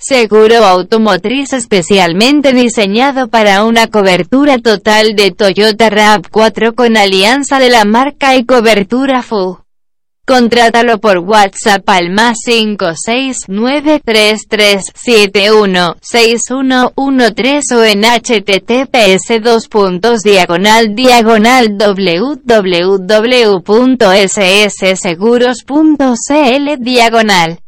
Seguro automotriz especialmente diseñado para una cobertura total de Toyota RAV4 con alianza de la marca y cobertura full. Contrátalo por WhatsApp al más 56933716113 o en https dos puntos diagonal diagonal www.ssseguros.cl diagonal